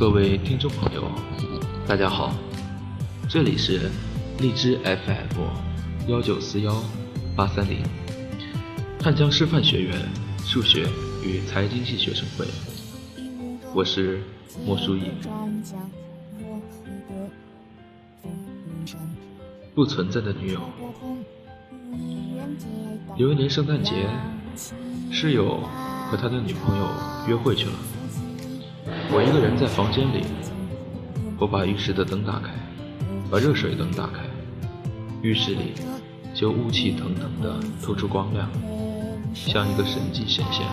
各位听众朋友，大家好，这里是荔枝 FM 幺九四幺八三零，汉江师范学院数学与财经系学生会，我是莫书义。不存在的女友。有一年圣诞节，室友和他的女朋友约会去了。我一个人在房间里，我把浴室的灯打开，把热水灯打开，浴室里就雾气腾腾的透出光亮，像一个神迹显现。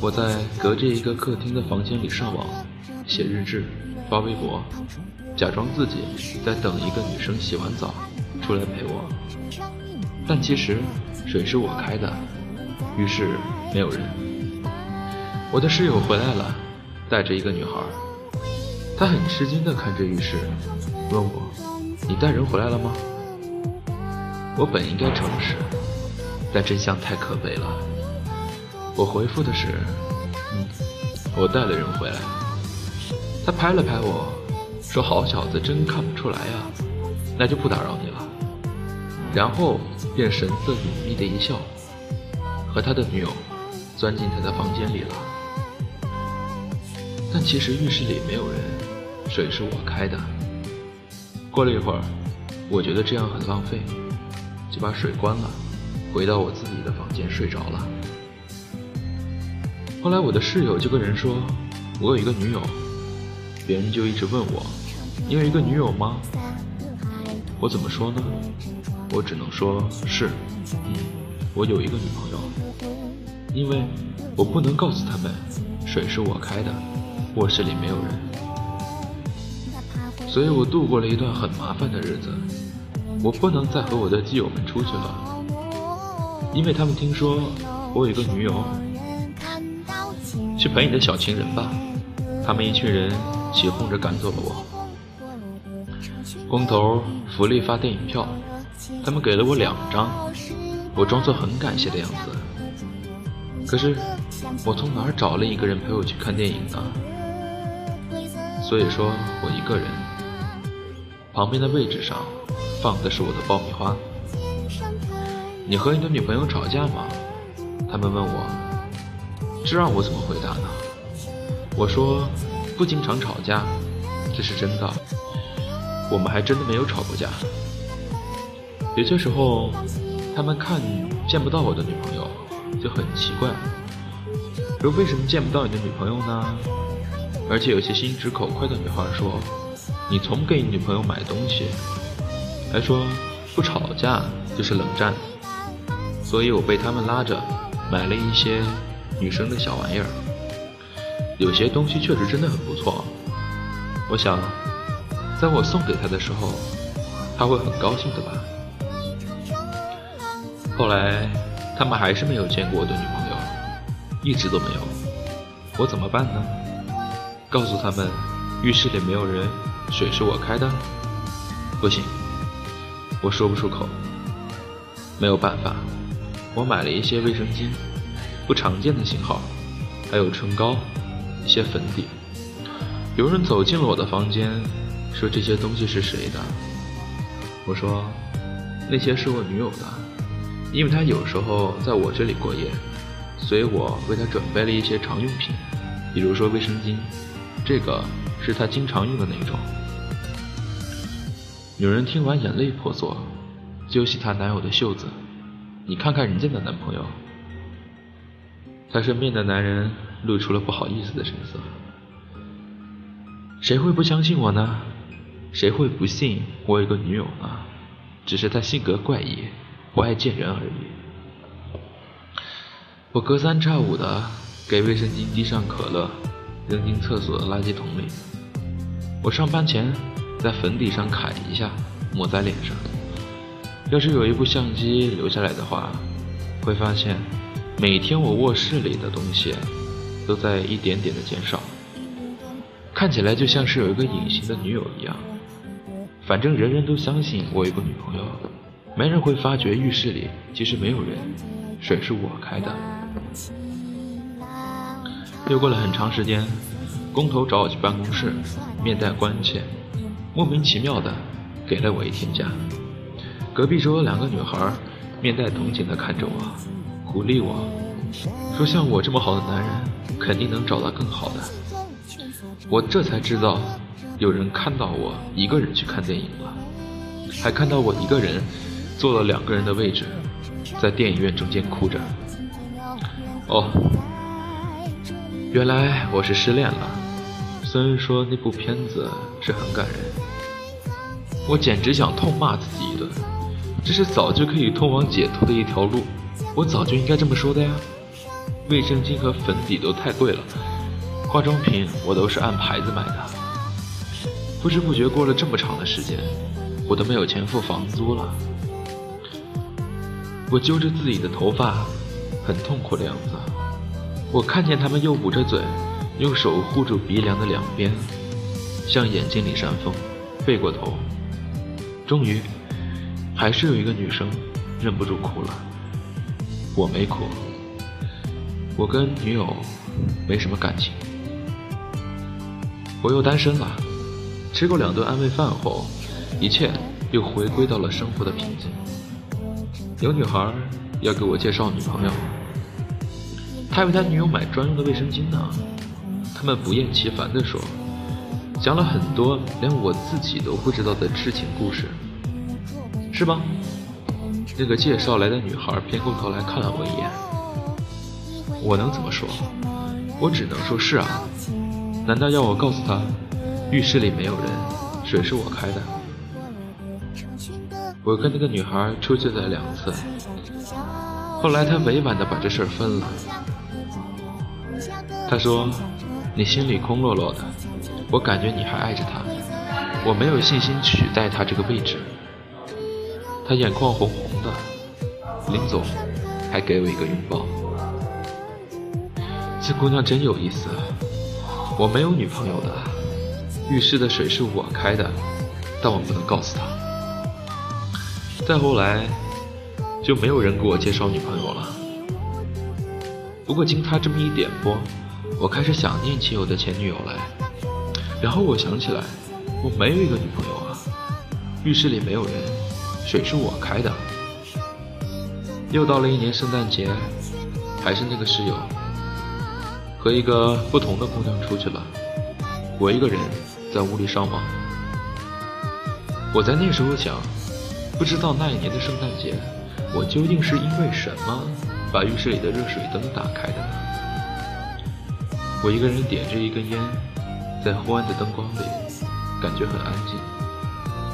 我在隔着一个客厅的房间里上网，写日志，发微博，假装自己在等一个女生洗完澡出来陪我，但其实水是我开的，浴室没有人。我的室友回来了。带着一个女孩，他很吃惊地看着浴室，问我：“你带人回来了吗？”我本应该诚实，但真相太可悲了。我回复的是：“嗯，我带了人回来。”他拍了拍我说：“好小子，真看不出来呀，那就不打扰你了。”然后便神色隐秘的一笑，和他的女友钻进他的房间里了。但其实浴室里没有人，水是我开的。过了一会儿，我觉得这样很浪费，就把水关了，回到我自己的房间睡着了。后来我的室友就跟人说，我有一个女友，别人就一直问我，你有一个女友吗？我怎么说呢？我只能说是，我有一个女朋友，因为我不能告诉他们，水是我开的。卧室里没有人，所以我度过了一段很麻烦的日子。我不能再和我的基友们出去了，因为他们听说我有一个女友。去陪你的小情人吧，他们一群人起哄着赶走了我。工头福利发电影票，他们给了我两张，我装作很感谢的样子。可是我从哪儿找了一个人陪我去看电影呢？所以说我一个人，旁边的位置上放的是我的爆米花。你和你的女朋友吵架吗？他们问我，这让我怎么回答呢？我说不经常吵架，这是真的。我们还真的没有吵过架。有些时候，他们看见不到我的女朋友，就很奇怪，说为什么见不到你的女朋友呢？而且有些心直口快的女孩说：“你从不给你女朋友买东西，还说不吵架就是冷战。”所以我被他们拉着买了一些女生的小玩意儿。有些东西确实真的很不错。我想，在我送给她的时候，她会很高兴的吧。后来他们还是没有见过我的女朋友，一直都没有。我怎么办呢？告诉他们，浴室里没有人，水是我开的。不行，我说不出口。没有办法，我买了一些卫生巾，不常见的型号，还有唇膏，一些粉底。有人走进了我的房间，说这些东西是谁的？我说，那些是我女友的，因为她有时候在我这里过夜，所以我为她准备了一些常用品，比如说卫生巾。这个是他经常用的那种。女人听完眼泪婆娑，揪起她男友的袖子：“你看看人家的男朋友。”她身边的男人露出了不好意思的神色。谁会不相信我呢？谁会不信我有个女友呢？只是她性格怪异，不爱见人而已。我隔三差五的给卫生巾滴上可乐。扔进厕所的垃圾桶里。我上班前在粉底上揩一下，抹在脸上。要是有一部相机留下来的话，会发现每天我卧室里的东西都在一点点的减少，看起来就像是有一个隐形的女友一样。反正人人都相信我有个女朋友，没人会发觉浴室里其实没有人，水是我开的。又过了很长时间，工头找我去办公室，面带关切，莫名其妙的给了我一天假。隔壁桌两个女孩面带同情的看着我，鼓励我说：“像我这么好的男人，肯定能找到更好的。”我这才知道，有人看到我一个人去看电影了，还看到我一个人坐了两个人的位置，在电影院中间哭着。哦，原来我是失恋了。虽然说那部片子是很感人，我简直想痛骂自己一顿。这是早就可以通往解脱的一条路，我早就应该这么说的呀。卫生巾和粉底都太贵了，化妆品我都是按牌子买的。不知不觉过了这么长的时间，我都没有钱付房租了。我揪着自己的头发，很痛苦的样子。我看见他们又捂着嘴，用手护住鼻梁的两边，向眼睛里扇风，背过头，终于。还是有一个女生忍不住哭了，我没哭，我跟女友没什么感情，我又单身了。吃过两顿安慰饭后，一切又回归到了生活的平静。有女孩要给我介绍女朋友，他为他女友买专用的卫生巾呢。他们不厌其烦地说，讲了很多连我自己都不知道的痴情故事。是吧？那个介绍来的女孩偏过头来看了我一眼。我能怎么说？我只能说是啊。难道要我告诉她，浴室里没有人，水是我开的？我跟那个女孩出去了两次，后来她委婉的把这事儿分了。她说：“你心里空落落的，我感觉你还爱着他，我没有信心取代他这个位置。”他眼眶红红的，临走还给我一个拥抱。这姑娘真有意思，我没有女朋友的，浴室的水是我开的，但我不能告诉她。再后来，就没有人给我介绍女朋友了。不过经他这么一点拨，我开始想念起我的前女友来。然后我想起来，我没有一个女朋友啊，浴室里没有人。水是我开的。又到了一年圣诞节，还是那个室友，和一个不同的姑娘出去了，我一个人在屋里上网。我在那时候想，不知道那一年的圣诞节，我究竟是因为什么把浴室里的热水灯打开的呢？我一个人点着一根烟，在昏暗的灯光里，感觉很安静，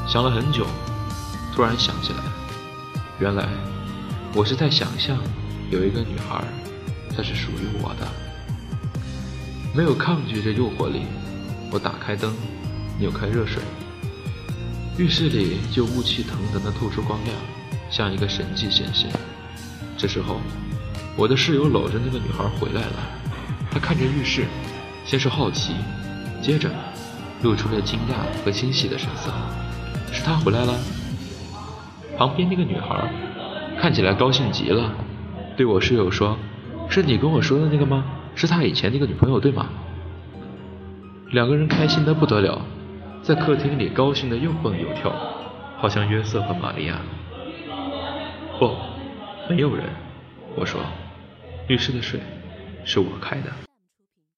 想了很久。突然想起来，原来我是在想象有一个女孩，她是属于我的。没有抗拒这诱惑力，我打开灯，扭开热水，浴室里就雾气腾腾的透出光亮，像一个神迹显现。这时候，我的室友搂着那个女孩回来了，他看着浴室，先是好奇，接着露出了惊讶和惊喜的神色。是他回来了。旁边那个女孩看起来高兴极了，对我室友说：“是你跟我说的那个吗？是他以前那个女朋友对吗？”两个人开心的不得了，在客厅里高兴的又蹦又跳，好像约瑟和玛利亚。不，没有人。我说，浴室的水是我开的。